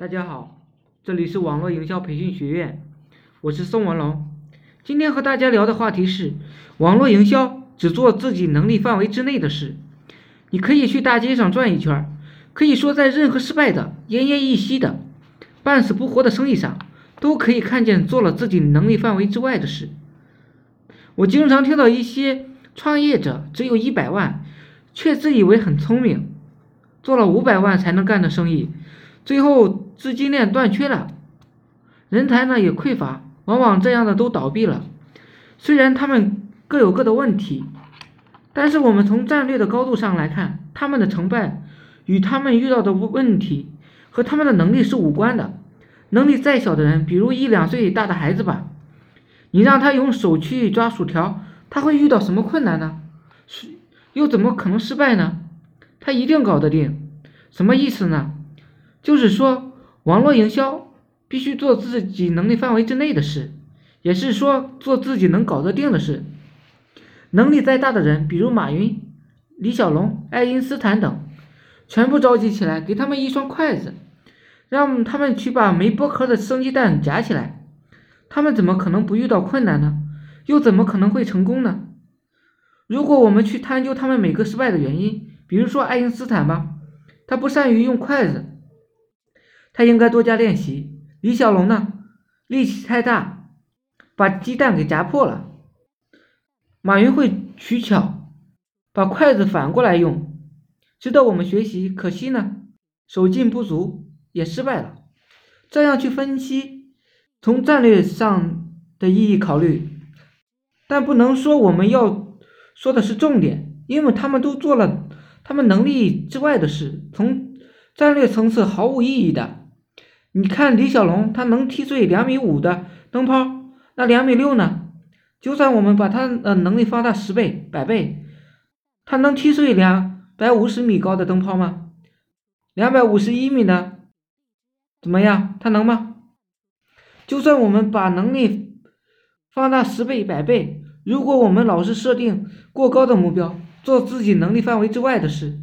大家好，这里是网络营销培训学院，我是宋文龙。今天和大家聊的话题是：网络营销只做自己能力范围之内的事。你可以去大街上转一圈，可以说在任何失败的、奄奄一息的、半死不活的生意上，都可以看见做了自己能力范围之外的事。我经常听到一些创业者只有一百万，却自以为很聪明，做了五百万才能干的生意。最后资金链断缺了，人才呢也匮乏，往往这样的都倒闭了。虽然他们各有各的问题，但是我们从战略的高度上来看，他们的成败与他们遇到的问题和他们的能力是无关的。能力再小的人，比如一两岁大的孩子吧，你让他用手去抓薯条，他会遇到什么困难呢？是又怎么可能失败呢？他一定搞得定。什么意思呢？就是说，网络营销必须做自己能力范围之内的事，也是说做自己能搞得定的事。能力再大的人，比如马云、李小龙、爱因斯坦等，全部召集起来，给他们一双筷子，让他们去把没剥壳的生鸡蛋夹起来，他们怎么可能不遇到困难呢？又怎么可能会成功呢？如果我们去探究他们每个失败的原因，比如说爱因斯坦吧，他不善于用筷子。他应该多加练习。李小龙呢，力气太大，把鸡蛋给夹破了。马云会取巧，把筷子反过来用，值得我们学习。可惜呢，手劲不足，也失败了。这样去分析，从战略上的意义考虑，但不能说我们要说的是重点，因为他们都做了他们能力之外的事，从战略层次毫无意义的。你看李小龙，他能踢碎两米五的灯泡，那两米六呢？就算我们把他的能力放大十倍、百倍，他能踢碎两百五十米高的灯泡吗？两百五十一米呢，怎么样？他能吗？就算我们把能力放大十倍、百倍，如果我们老是设定过高的目标，做自己能力范围之外的事，